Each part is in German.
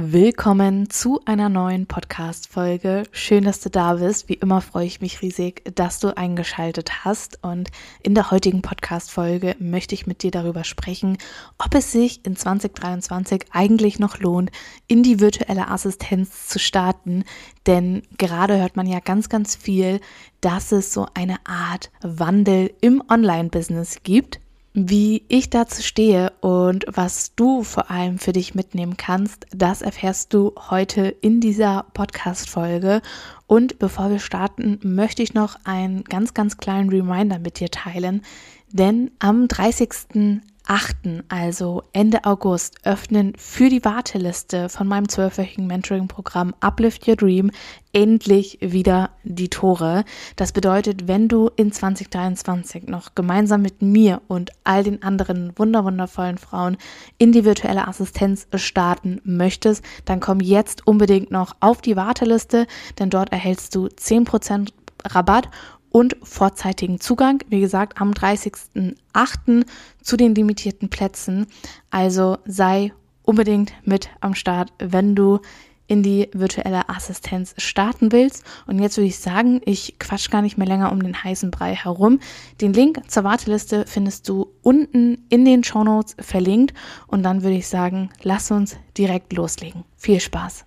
Willkommen zu einer neuen Podcast-Folge. Schön, dass du da bist. Wie immer freue ich mich riesig, dass du eingeschaltet hast. Und in der heutigen Podcast-Folge möchte ich mit dir darüber sprechen, ob es sich in 2023 eigentlich noch lohnt, in die virtuelle Assistenz zu starten. Denn gerade hört man ja ganz, ganz viel, dass es so eine Art Wandel im Online-Business gibt wie ich dazu stehe und was du vor allem für dich mitnehmen kannst, das erfährst du heute in dieser Podcast-Folge. Und bevor wir starten, möchte ich noch einen ganz, ganz kleinen Reminder mit dir teilen. Denn am 30. 8., also Ende August, öffnen für die Warteliste von meinem zwölfwöchigen Mentoring-Programm Uplift Your Dream endlich wieder die Tore. Das bedeutet, wenn du in 2023 noch gemeinsam mit mir und all den anderen wunderwundervollen Frauen in die virtuelle Assistenz starten möchtest, dann komm jetzt unbedingt noch auf die Warteliste, denn dort erhältst du 10% Rabatt und vorzeitigen Zugang, wie gesagt, am 30.08. zu den limitierten Plätzen. Also sei unbedingt mit am Start, wenn du in die virtuelle Assistenz starten willst. Und jetzt würde ich sagen, ich quatsch gar nicht mehr länger um den heißen Brei herum. Den Link zur Warteliste findest du unten in den Show Notes verlinkt. Und dann würde ich sagen, lass uns direkt loslegen. Viel Spaß!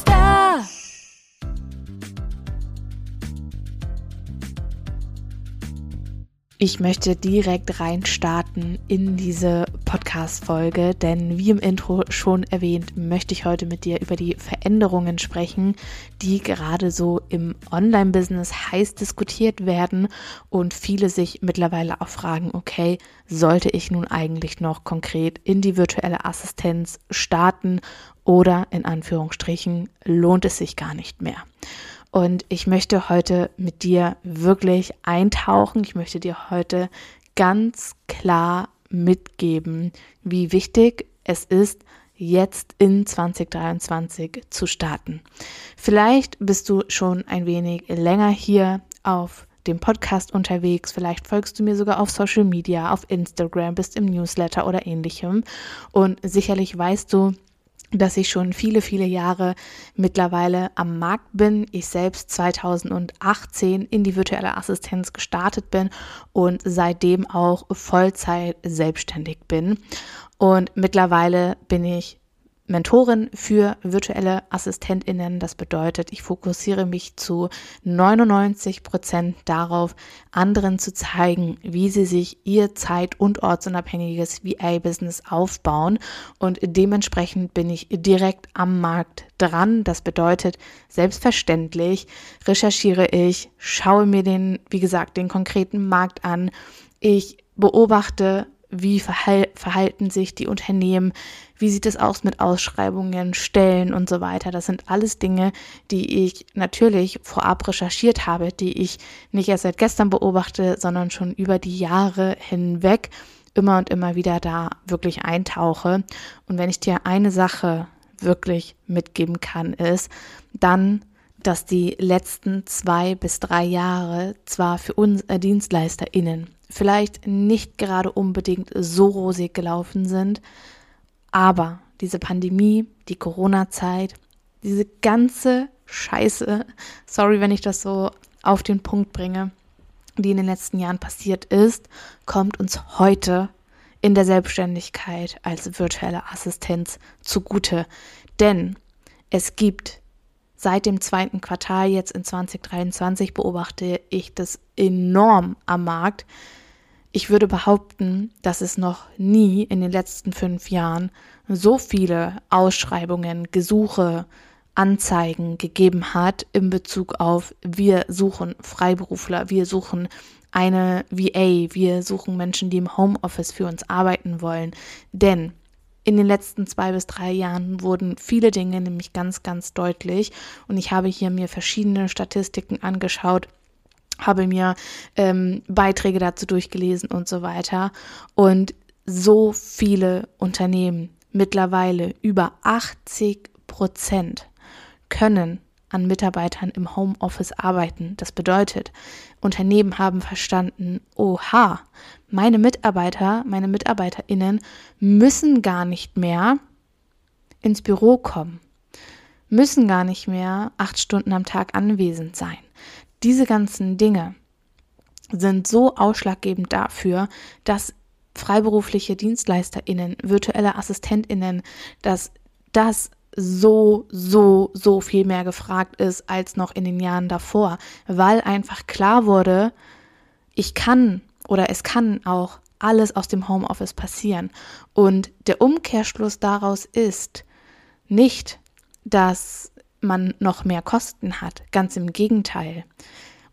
Ich möchte direkt reinstarten in diese Podcast-Folge, denn wie im Intro schon erwähnt, möchte ich heute mit dir über die Veränderungen sprechen, die gerade so im Online-Business heiß diskutiert werden und viele sich mittlerweile auch fragen, okay, sollte ich nun eigentlich noch konkret in die virtuelle Assistenz starten oder in Anführungsstrichen lohnt es sich gar nicht mehr? Und ich möchte heute mit dir wirklich eintauchen. Ich möchte dir heute ganz klar mitgeben, wie wichtig es ist, jetzt in 2023 zu starten. Vielleicht bist du schon ein wenig länger hier auf dem Podcast unterwegs, vielleicht folgst du mir sogar auf Social Media, auf Instagram, bist im Newsletter oder ähnlichem und sicherlich weißt du, dass ich schon viele, viele Jahre mittlerweile am Markt bin. Ich selbst 2018 in die virtuelle Assistenz gestartet bin und seitdem auch Vollzeit selbstständig bin. Und mittlerweile bin ich Mentorin für virtuelle AssistentInnen. Das bedeutet, ich fokussiere mich zu 99 Prozent darauf, anderen zu zeigen, wie sie sich ihr zeit- und ortsunabhängiges VA-Business aufbauen. Und dementsprechend bin ich direkt am Markt dran. Das bedeutet, selbstverständlich recherchiere ich, schaue mir den, wie gesagt, den konkreten Markt an. Ich beobachte, wie verhal verhalten sich die Unternehmen, wie sieht es aus mit Ausschreibungen, Stellen und so weiter. Das sind alles Dinge, die ich natürlich vorab recherchiert habe, die ich nicht erst seit gestern beobachte, sondern schon über die Jahre hinweg immer und immer wieder da wirklich eintauche. Und wenn ich dir eine Sache wirklich mitgeben kann, ist, dann dass die letzten zwei bis drei Jahre zwar für uns äh, DienstleisterInnen vielleicht nicht gerade unbedingt so rosig gelaufen sind, aber diese Pandemie, die Corona-Zeit, diese ganze Scheiße, sorry, wenn ich das so auf den Punkt bringe, die in den letzten Jahren passiert ist, kommt uns heute in der Selbstständigkeit als virtuelle Assistenz zugute. Denn es gibt Seit dem zweiten Quartal jetzt in 2023 beobachte ich das enorm am Markt. Ich würde behaupten, dass es noch nie in den letzten fünf Jahren so viele Ausschreibungen, Gesuche, Anzeigen gegeben hat in Bezug auf wir suchen Freiberufler, wir suchen eine VA, wir suchen Menschen, die im Homeoffice für uns arbeiten wollen. Denn in den letzten zwei bis drei Jahren wurden viele Dinge nämlich ganz, ganz deutlich. Und ich habe hier mir verschiedene Statistiken angeschaut, habe mir ähm, Beiträge dazu durchgelesen und so weiter. Und so viele Unternehmen, mittlerweile über 80 Prozent, können an Mitarbeitern im Homeoffice arbeiten. Das bedeutet, Unternehmen haben verstanden, oha, meine Mitarbeiter, meine Mitarbeiterinnen müssen gar nicht mehr ins Büro kommen, müssen gar nicht mehr acht Stunden am Tag anwesend sein. Diese ganzen Dinge sind so ausschlaggebend dafür, dass freiberufliche DienstleisterInnen, virtuelle AssistentInnen, dass das so, so, so viel mehr gefragt ist als noch in den Jahren davor, weil einfach klar wurde, ich kann oder es kann auch alles aus dem Homeoffice passieren. Und der Umkehrschluss daraus ist nicht, dass man noch mehr Kosten hat. Ganz im Gegenteil.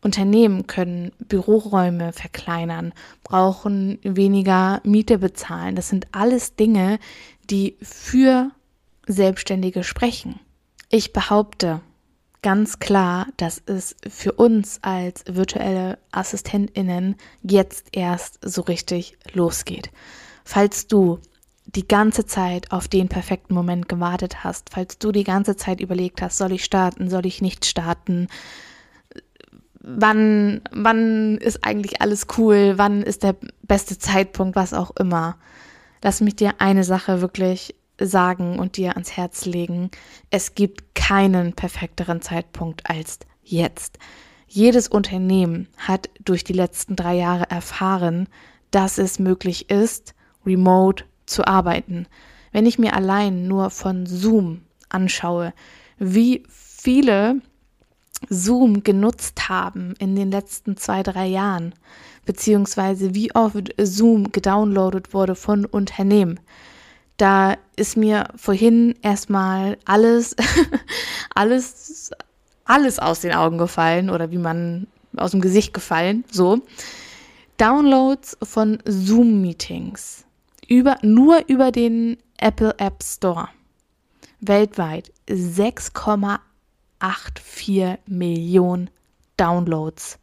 Unternehmen können Büroräume verkleinern, brauchen weniger Miete bezahlen. Das sind alles Dinge, die für Selbstständige sprechen. Ich behaupte ganz klar, dass es für uns als virtuelle Assistentinnen jetzt erst so richtig losgeht. Falls du die ganze Zeit auf den perfekten Moment gewartet hast, falls du die ganze Zeit überlegt hast, soll ich starten, soll ich nicht starten, wann, wann ist eigentlich alles cool, wann ist der beste Zeitpunkt, was auch immer. Lass mich dir eine Sache wirklich sagen und dir ans Herz legen. Es gibt keinen perfekteren Zeitpunkt als jetzt. Jedes Unternehmen hat durch die letzten drei Jahre erfahren, dass es möglich ist, remote zu arbeiten. Wenn ich mir allein nur von Zoom anschaue, wie viele Zoom genutzt haben in den letzten zwei, drei Jahren, beziehungsweise wie oft Zoom gedownloadet wurde von Unternehmen. Da ist mir vorhin erstmal alles, alles, alles aus den Augen gefallen oder wie man aus dem Gesicht gefallen, so. Downloads von Zoom-Meetings über, nur über den Apple App Store weltweit 6,84 Millionen Downloads.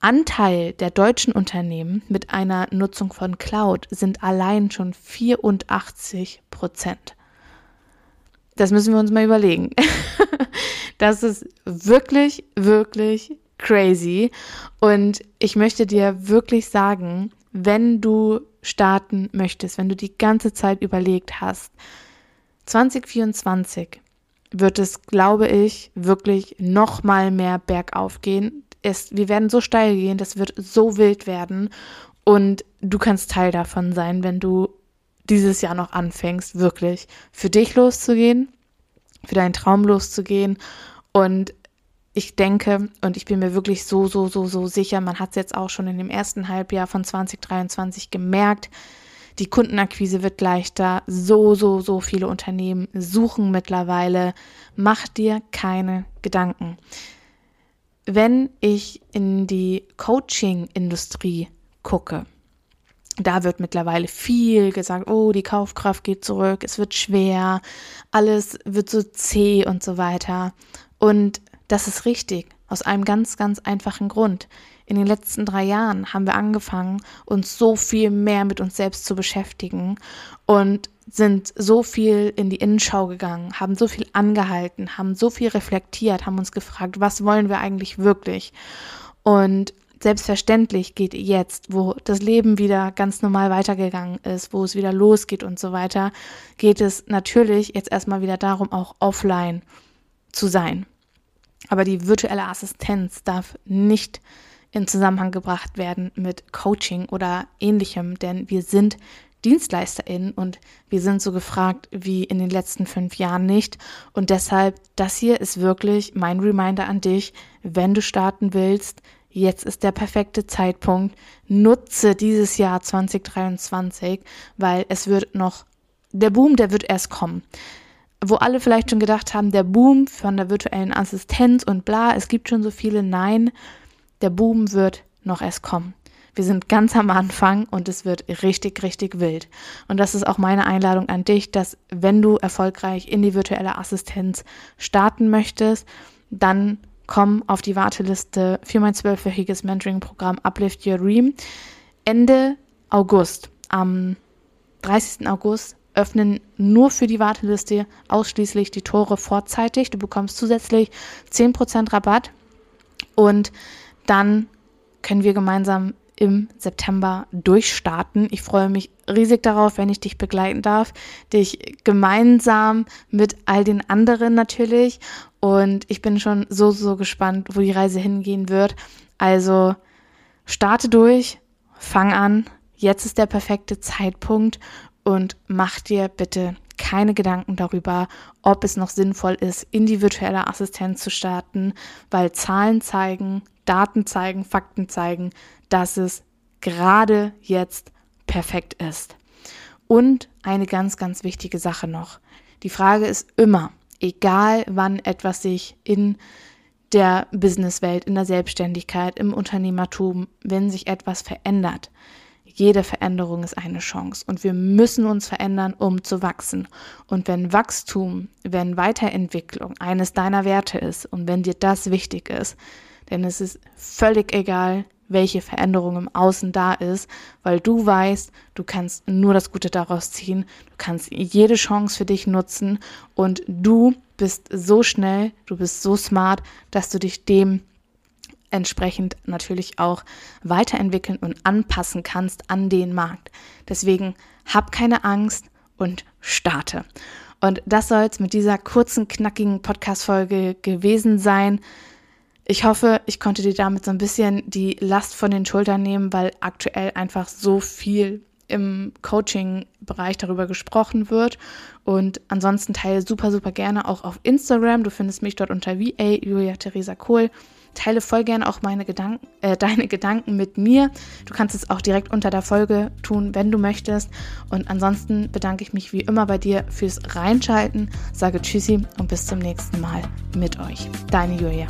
Anteil der deutschen Unternehmen mit einer Nutzung von Cloud sind allein schon 84 Prozent. Das müssen wir uns mal überlegen. das ist wirklich, wirklich crazy. Und ich möchte dir wirklich sagen, wenn du starten möchtest, wenn du die ganze Zeit überlegt hast, 2024 wird es, glaube ich, wirklich noch mal mehr bergauf gehen. Es, wir werden so steil gehen, das wird so wild werden und du kannst Teil davon sein, wenn du dieses Jahr noch anfängst, wirklich für dich loszugehen, für deinen Traum loszugehen und ich denke und ich bin mir wirklich so, so, so, so sicher, man hat es jetzt auch schon in dem ersten Halbjahr von 2023 gemerkt, die Kundenakquise wird leichter, so, so, so viele Unternehmen suchen mittlerweile. Mach dir keine Gedanken. Wenn ich in die Coaching-Industrie gucke, da wird mittlerweile viel gesagt, oh, die Kaufkraft geht zurück, es wird schwer, alles wird so zäh und so weiter. Und das ist richtig, aus einem ganz, ganz einfachen Grund. In den letzten drei Jahren haben wir angefangen, uns so viel mehr mit uns selbst zu beschäftigen und sind so viel in die Innenschau gegangen, haben so viel angehalten, haben so viel reflektiert, haben uns gefragt, was wollen wir eigentlich wirklich? Und selbstverständlich geht jetzt, wo das Leben wieder ganz normal weitergegangen ist, wo es wieder losgeht und so weiter, geht es natürlich jetzt erstmal wieder darum, auch offline zu sein. Aber die virtuelle Assistenz darf nicht in Zusammenhang gebracht werden mit Coaching oder ähnlichem, denn wir sind DienstleisterInnen und wir sind so gefragt wie in den letzten fünf Jahren nicht. Und deshalb, das hier ist wirklich mein Reminder an dich, wenn du starten willst, jetzt ist der perfekte Zeitpunkt. Nutze dieses Jahr 2023, weil es wird noch, der Boom, der wird erst kommen wo alle vielleicht schon gedacht haben, der Boom von der virtuellen Assistenz und bla, es gibt schon so viele. Nein, der Boom wird noch erst kommen. Wir sind ganz am Anfang und es wird richtig, richtig wild. Und das ist auch meine Einladung an dich, dass wenn du erfolgreich in die virtuelle Assistenz starten möchtest, dann komm auf die Warteliste für mein zwölfwöchiges Mentoring-Programm Uplift Your Dream. Ende August, am 30. August, öffnen nur für die Warteliste ausschließlich die Tore vorzeitig. Du bekommst zusätzlich 10% Rabatt und dann können wir gemeinsam im September durchstarten. Ich freue mich riesig darauf, wenn ich dich begleiten darf, dich gemeinsam mit all den anderen natürlich. Und ich bin schon so, so gespannt, wo die Reise hingehen wird. Also starte durch, fang an. Jetzt ist der perfekte Zeitpunkt und mach dir bitte keine Gedanken darüber, ob es noch sinnvoll ist, in die virtuelle Assistenz zu starten, weil Zahlen zeigen, Daten zeigen, Fakten zeigen, dass es gerade jetzt perfekt ist. Und eine ganz, ganz wichtige Sache noch. Die Frage ist immer, egal wann etwas sich in der Businesswelt, in der Selbstständigkeit, im Unternehmertum, wenn sich etwas verändert, jede Veränderung ist eine Chance und wir müssen uns verändern, um zu wachsen. Und wenn Wachstum, wenn Weiterentwicklung eines deiner Werte ist und wenn dir das wichtig ist, denn es ist völlig egal, welche Veränderung im Außen da ist, weil du weißt, du kannst nur das Gute daraus ziehen, du kannst jede Chance für dich nutzen und du bist so schnell, du bist so smart, dass du dich dem entsprechend natürlich auch weiterentwickeln und anpassen kannst an den Markt. Deswegen hab keine Angst und starte. Und das soll es mit dieser kurzen, knackigen Podcast-Folge gewesen sein. Ich hoffe, ich konnte dir damit so ein bisschen die Last von den Schultern nehmen, weil aktuell einfach so viel im Coaching-Bereich darüber gesprochen wird. Und ansonsten teile super, super gerne auch auf Instagram. Du findest mich dort unter VA Julia Theresa Kohl. Teile voll gerne auch meine Gedanken, äh, deine Gedanken mit mir. Du kannst es auch direkt unter der Folge tun, wenn du möchtest. Und ansonsten bedanke ich mich wie immer bei dir fürs Reinschalten. Sage Tschüssi und bis zum nächsten Mal mit euch. Deine Julia.